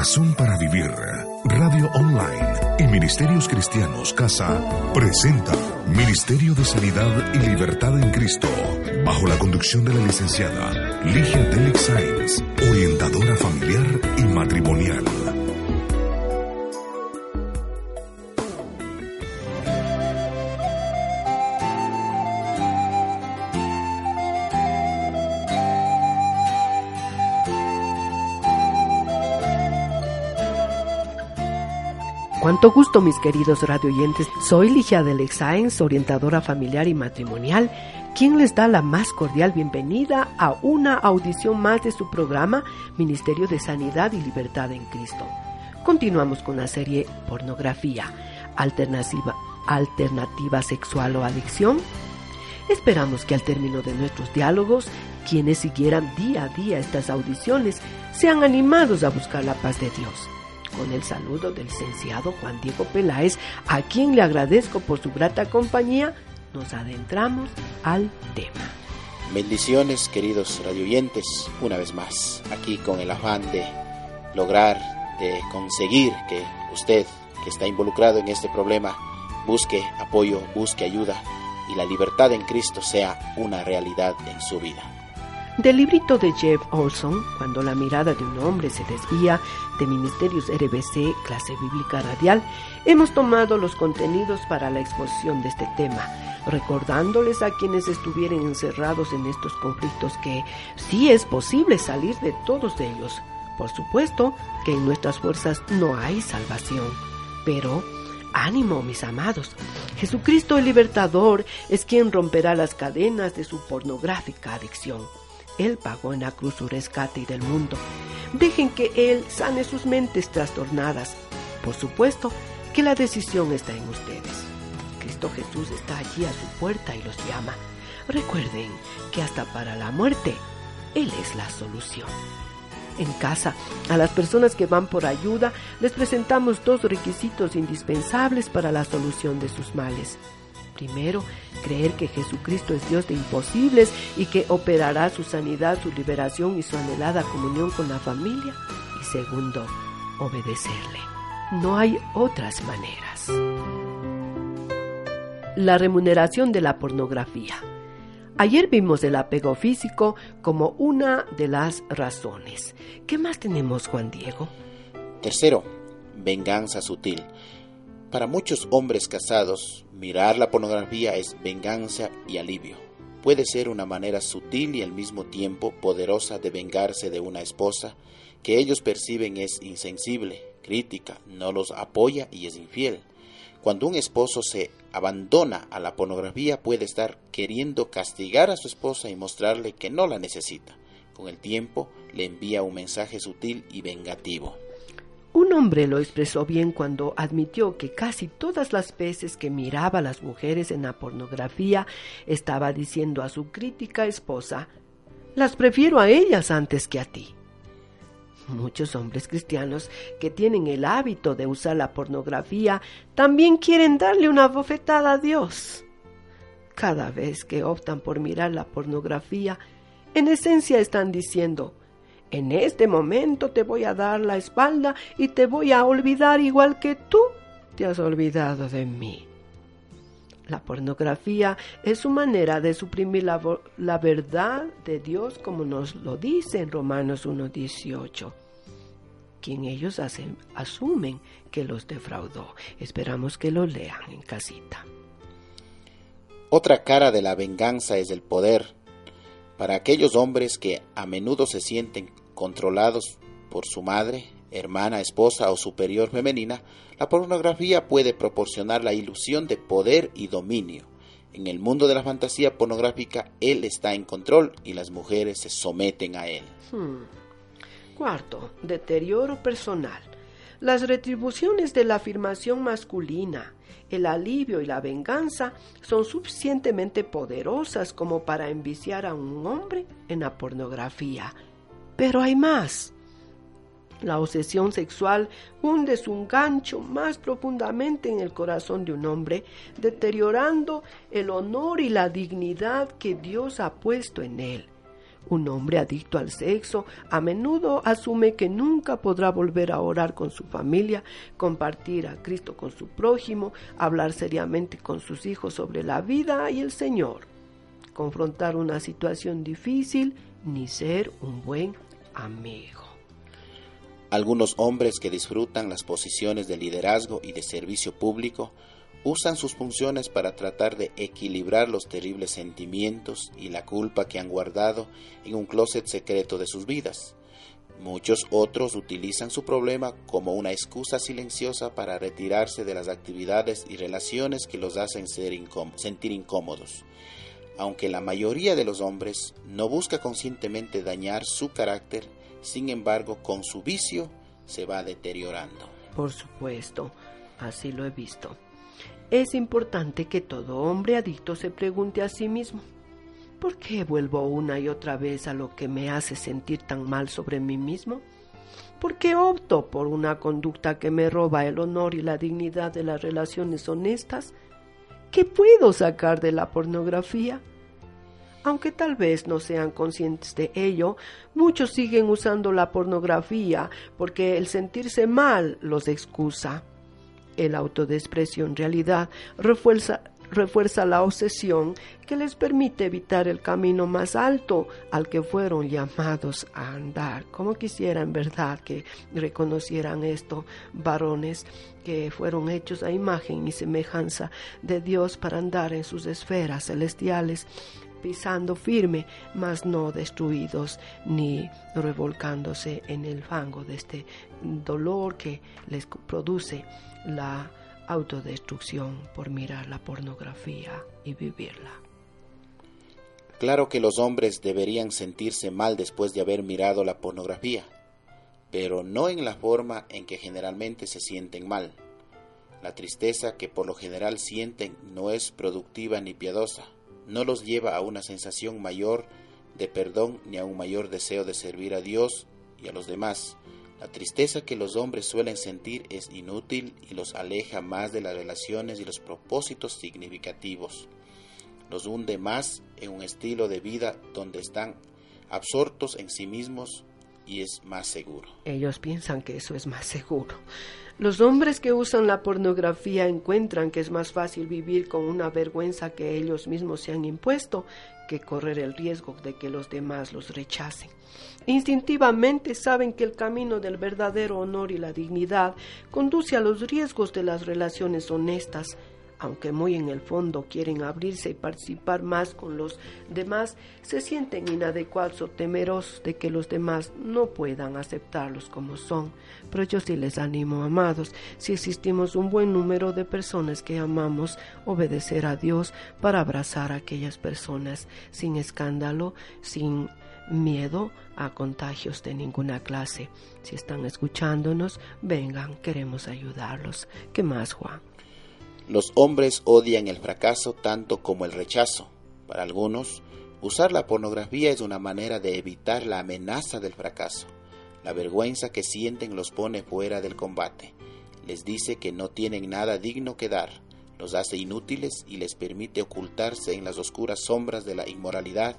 Razón para Vivir, Radio Online y Ministerios Cristianos Casa presenta Ministerio de Sanidad y Libertad en Cristo, bajo la conducción de la licenciada Ligia Delix Sainz, orientadora familiar y matrimonial. Cuánto gusto, mis queridos radioyentes. Soy Ligia de Sáenz, orientadora familiar y matrimonial, quien les da la más cordial bienvenida a una audición más de su programa Ministerio de Sanidad y Libertad en Cristo. Continuamos con la serie Pornografía, alternativa sexual o adicción. Esperamos que al término de nuestros diálogos, quienes siguieran día a día estas audiciones sean animados a buscar la paz de Dios con el saludo del licenciado Juan Diego Peláez, a quien le agradezco por su grata compañía, nos adentramos al tema. Bendiciones, queridos radioyentes, una vez más, aquí con el afán de lograr, de conseguir que usted, que está involucrado en este problema, busque apoyo, busque ayuda y la libertad en Cristo sea una realidad en su vida. Del librito de Jeff Olson, Cuando la mirada de un hombre se desvía, de Ministerios RBC, clase bíblica radial, hemos tomado los contenidos para la exposición de este tema, recordándoles a quienes estuvieran encerrados en estos conflictos que sí es posible salir de todos ellos. Por supuesto que en nuestras fuerzas no hay salvación, pero Ánimo, mis amados. Jesucristo el libertador es quien romperá las cadenas de su pornográfica adicción. Él pagó en la cruz su rescate y del mundo. Dejen que Él sane sus mentes trastornadas. Por supuesto que la decisión está en ustedes. Cristo Jesús está allí a su puerta y los llama. Recuerden que hasta para la muerte, Él es la solución. En casa, a las personas que van por ayuda, les presentamos dos requisitos indispensables para la solución de sus males. Primero, creer que Jesucristo es Dios de imposibles y que operará su sanidad, su liberación y su anhelada comunión con la familia. Y segundo, obedecerle. No hay otras maneras. La remuneración de la pornografía. Ayer vimos el apego físico como una de las razones. ¿Qué más tenemos, Juan Diego? Tercero, venganza sutil. Para muchos hombres casados, mirar la pornografía es venganza y alivio. Puede ser una manera sutil y al mismo tiempo poderosa de vengarse de una esposa que ellos perciben es insensible, crítica, no los apoya y es infiel. Cuando un esposo se abandona a la pornografía puede estar queriendo castigar a su esposa y mostrarle que no la necesita. Con el tiempo le envía un mensaje sutil y vengativo. Un hombre lo expresó bien cuando admitió que casi todas las veces que miraba a las mujeres en la pornografía estaba diciendo a su crítica esposa, las prefiero a ellas antes que a ti. Muchos hombres cristianos que tienen el hábito de usar la pornografía también quieren darle una bofetada a Dios. Cada vez que optan por mirar la pornografía, en esencia están diciendo, en este momento te voy a dar la espalda y te voy a olvidar igual que tú te has olvidado de mí. La pornografía es su manera de suprimir la, verdad de Dios como nos lo dice en Romanos 1.18, quien ellos hacen, asumen que los defraudó. Esperamos que lo lean en casita. Otra cara de la venganza es el poder. Para aquellos hombres que a menudo se sienten controlados por su madre, hermana, esposa o superior femenina, la pornografía puede proporcionar la ilusión de poder y dominio. En el mundo de la fantasía pornográfica, él está en control y las mujeres se someten a él. Hmm. Cuarto, deterioro personal. Las retribuciones de la afirmación masculina, el alivio y la venganza son suficientemente poderosas como para enviciar a un hombre en la pornografía pero hay más. La obsesión sexual hunde su gancho más profundamente en el corazón de un hombre, deteriorando el honor y la dignidad que Dios ha puesto en él. Un hombre adicto al sexo a menudo asume que nunca podrá volver a orar con su familia, compartir a Cristo con su prójimo, hablar seriamente con sus hijos sobre la vida y el Señor, confrontar una situación difícil, ni ser un buen amigo. Algunos hombres que disfrutan las posiciones de liderazgo y de servicio público usan sus funciones para tratar de equilibrar los terribles sentimientos y la culpa que han guardado en un closet secreto de sus vidas. Muchos otros utilizan su problema como una excusa silenciosa para retirarse de las actividades y relaciones que los hacen sentir incómodos. Aunque la mayoría de los hombres no busca conscientemente dañar su carácter, sin embargo, con su vicio se va deteriorando. Por supuesto, así lo he visto. Es importante que todo hombre adicto se pregunte a sí mismo, ¿por qué vuelvo una y otra vez a lo que me hace sentir tan mal sobre mí mismo? ¿Por qué opto por una conducta que me roba el honor y la dignidad de las relaciones honestas? ¿Qué puedo sacar de la pornografía? Aunque tal vez no sean conscientes de ello, muchos siguen usando la pornografía porque el sentirse mal los excusa. El autodesprecio en realidad refuerza, refuerza la obsesión que les permite evitar el camino más alto al que fueron llamados a andar. Como quisiera en verdad que reconocieran esto varones que fueron hechos a imagen y semejanza de Dios para andar en sus esferas celestiales pisando firme, mas no destruidos ni revolcándose en el fango de este dolor que les produce la autodestrucción por mirar la pornografía y vivirla. Claro que los hombres deberían sentirse mal después de haber mirado la pornografía, pero no en la forma en que generalmente se sienten mal. La tristeza que por lo general sienten no es productiva ni piadosa, no los lleva a una sensación mayor de perdón ni a un mayor deseo de servir a Dios y a los demás. La tristeza que los hombres suelen sentir es inútil y los aleja más de las relaciones y los propósitos significativos. Los hunde más en un estilo de vida donde están absortos en sí mismos y es más seguro. Ellos piensan que eso es más seguro. Los hombres que usan la pornografía encuentran que es más fácil vivir con una vergüenza que ellos mismos se han impuesto que correr el riesgo de que los demás los rechacen. Instintivamente saben que el camino del verdadero honor y la dignidad conduce a los riesgos de las relaciones honestas, aunque muy en el fondo quieren abrirse y participar más con los demás, se sienten inadecuados o temerosos de que los demás no puedan aceptarlos como son. Pero yo sí les animo, amados, si existimos un buen número de personas que amamos obedecer a Dios para abrazar a aquellas personas sin escándalo, sin miedo a contagios de ninguna clase. Si están escuchándonos, vengan, queremos ayudarlos. ¿Qué más, Juan? Los hombres odian el fracaso tanto como el rechazo. Para algunos, usar la pornografía es una manera de evitar la amenaza del fracaso. La vergüenza que sienten los pone fuera del combate. Les dice que no tienen nada digno que dar los hace inútiles y les permite ocultarse en las oscuras sombras de la inmoralidad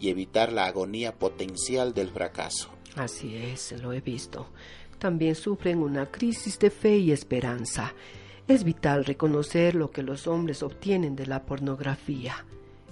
y evitar la agonía potencial del fracaso. Así es, lo he visto. También sufren una crisis de fe y esperanza. Es vital reconocer lo que los hombres obtienen de la pornografía.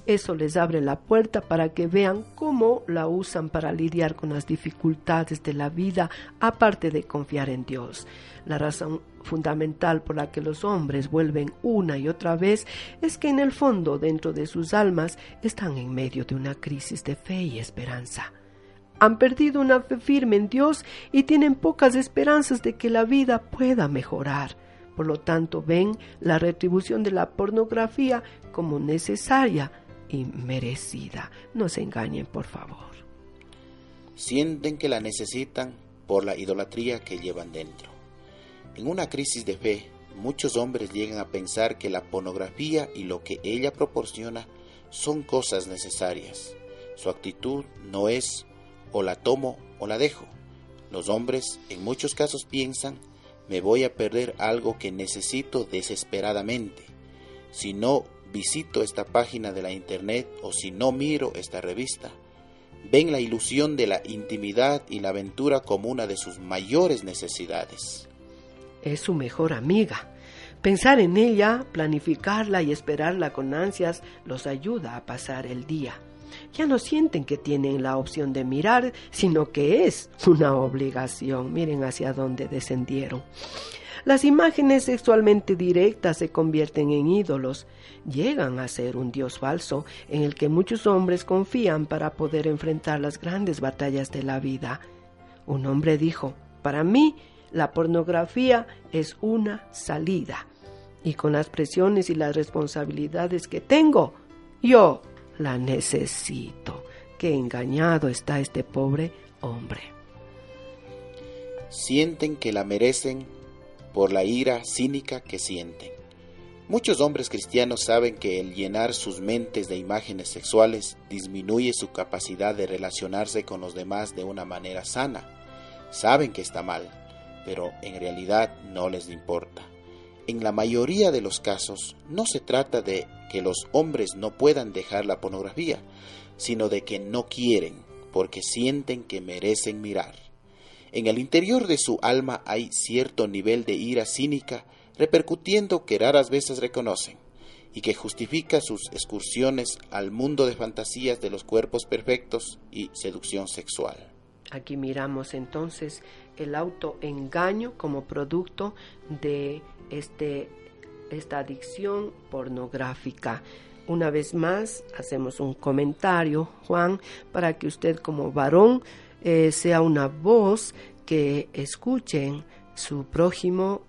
Eso les abre la puerta para que vean cómo la usan para lidiar con las dificultades de la vida, aparte de confiar en Dios. La razón fundamental por la que los hombres vuelven una y otra vez es que en el fondo, dentro de sus almas, están en medio de una crisis de fe y esperanza. Han perdido una fe firme en Dios y tienen pocas esperanzas de que la vida pueda mejorar. Por lo tanto, ven la retribución de la pornografía como necesaria y merecida. No se engañen, por favor. Sienten que la necesitan por la idolatría que llevan dentro. En una crisis de fe, muchos hombres llegan a pensar que la pornografía y lo que ella proporciona son cosas necesarias. Su actitud no es o la tomo o la dejo. Los hombres en muchos casos piensan me voy a perder algo que necesito desesperadamente. Si no visito esta página de la internet o si no miro esta revista, ven la ilusión de la intimidad y la aventura como una de sus mayores necesidades. Es su mejor amiga. Pensar en ella, planificarla y esperarla con ansias los ayuda a pasar el día. Ya no sienten que tienen la opción de mirar, sino que es una obligación. Miren hacia dónde descendieron. Las imágenes sexualmente directas se convierten en ídolos, llegan a ser un dios falso en el que muchos hombres confían para poder enfrentar las grandes batallas de la vida. Un hombre dijo, para mí la pornografía es una salida, y con las presiones y las responsabilidades que tengo, yo la necesito. Qué engañado está este pobre hombre. Sienten que la merecen por la ira cínica que sienten. Muchos hombres cristianos saben que el llenar sus mentes de imágenes sexuales disminuye su capacidad de relacionarse con los demás de una manera sana. Saben que está mal, pero en realidad no les importa. En la mayoría de los casos no se trata de que los hombres no puedan dejar la pornografía, sino de que no quieren porque sienten que merecen mirar. En el interior de su alma hay cierto nivel de ira cínica repercutiendo que raras veces reconocen y que justifica sus excursiones al mundo de fantasías de los cuerpos perfectos y seducción sexual. Aquí miramos entonces el autoengaño como producto de este, esta adicción pornográfica. Una vez más, hacemos un comentario, Juan, para que usted como varón eh, sea una voz que escuchen su prójimo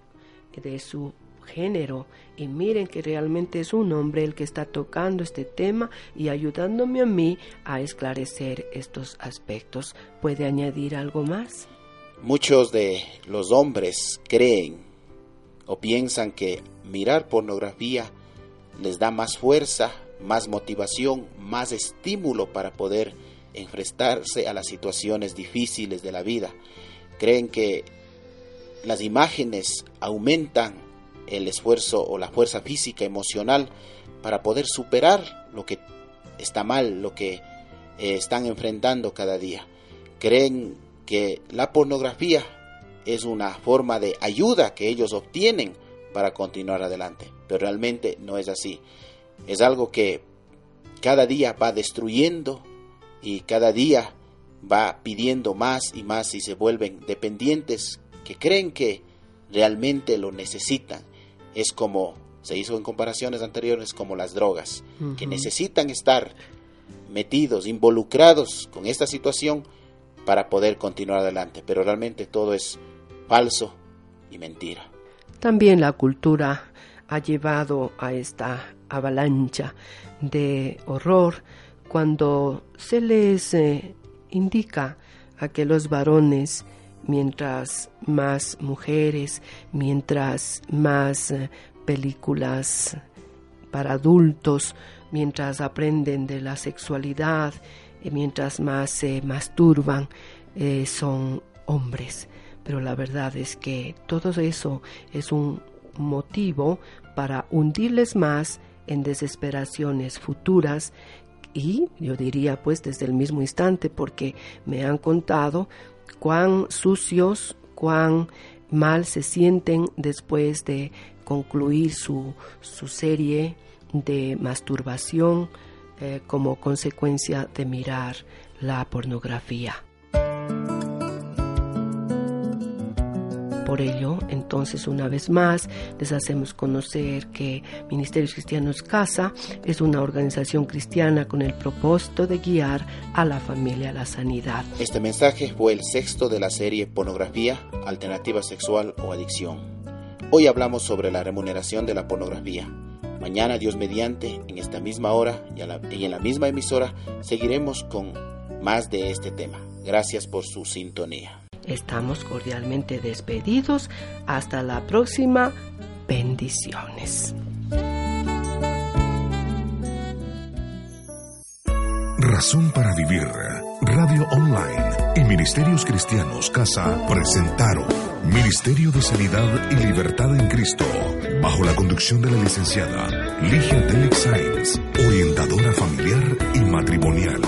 de su género y miren que realmente es un hombre el que está tocando este tema y ayudándome a mí a esclarecer estos aspectos. ¿Puede añadir algo más? Muchos de los hombres creen o piensan que mirar pornografía les da más fuerza, más motivación, más estímulo para poder enfrentarse a las situaciones difíciles de la vida. Creen que las imágenes aumentan el esfuerzo o la fuerza física, emocional, para poder superar lo que está mal, lo que eh, están enfrentando cada día. Creen que la pornografía es una forma de ayuda que ellos obtienen para continuar adelante, pero realmente no es así. Es algo que cada día va destruyendo y cada día va pidiendo más y más y se vuelven dependientes que creen que realmente lo necesitan. Es como se hizo en comparaciones anteriores como las drogas, que necesitan estar metidos, involucrados con esta situación para poder continuar adelante, pero realmente todo es falso y mentira. También la cultura ha llevado a esta avalancha de horror cuando se les eh, indica a que los varones, mientras más mujeres, mientras más eh, películas para adultos, mientras aprenden de la sexualidad, y mientras más se masturban, eh, son hombres. Pero la verdad es que todo eso es un motivo para hundirles más en desesperaciones futuras y yo diría pues desde el mismo instante porque me han contado cuán sucios, cuán mal se sienten después de concluir su, su serie de masturbación eh, como consecuencia de mirar la pornografía. Por ello, entonces, una vez más, les hacemos conocer que Ministerios Cristianos Casa es una organización cristiana con el propósito de guiar a la familia a la sanidad. Este mensaje fue el sexto de la serie Pornografía, Alternativa Sexual o Adicción. Hoy hablamos sobre la remuneración de la pornografía. Mañana, Dios mediante, en esta misma hora y, y en la misma emisora, seguiremos con más de este tema. Gracias por su sintonía. Estamos cordialmente despedidos. Hasta la próxima. Bendiciones. Razón para vivir. Radio Online y Ministerios Cristianos Casa presentaron Ministerio de Sanidad y Libertad en Cristo, bajo la conducción de la licenciada Ligia Delix Sainz, orientadora familiar y matrimonial.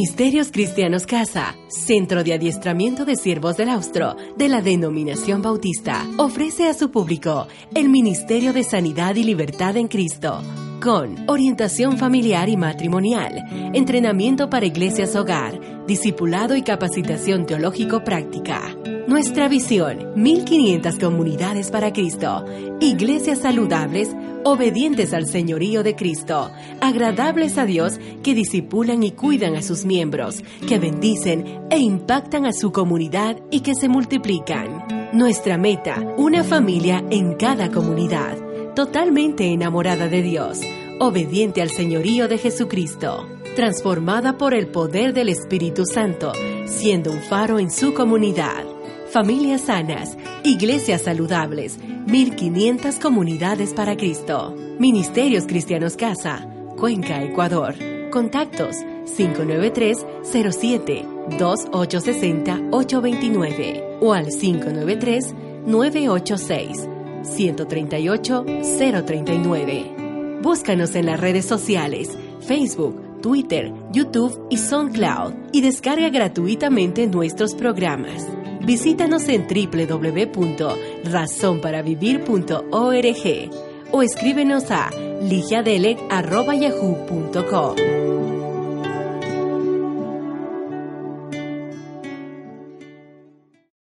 Ministerios Cristianos Casa, Centro de Adiestramiento de Siervos del Austro, de la denominación bautista, ofrece a su público el Ministerio de Sanidad y Libertad en Cristo, con orientación familiar y matrimonial, entrenamiento para iglesias hogar, discipulado y capacitación teológico práctica. Nuestra visión, 1500 comunidades para Cristo, iglesias saludables, obedientes al señorío de Cristo, agradables a Dios, que disipulan y cuidan a sus miembros, que bendicen e impactan a su comunidad y que se multiplican. Nuestra meta, una familia en cada comunidad, totalmente enamorada de Dios, obediente al señorío de Jesucristo, transformada por el poder del Espíritu Santo, siendo un faro en su comunidad familias sanas, iglesias saludables, 1500 comunidades para Cristo. Ministerios Cristianos Casa, Cuenca, Ecuador. Contactos 593-07-2860-829 o al 593-986-138-039. Búscanos en las redes sociales, Facebook, Twitter, YouTube y SoundCloud y descarga gratuitamente nuestros programas. Visítanos en www.razonparavivir.org o escríbenos a ligiadelec.yahoo.com.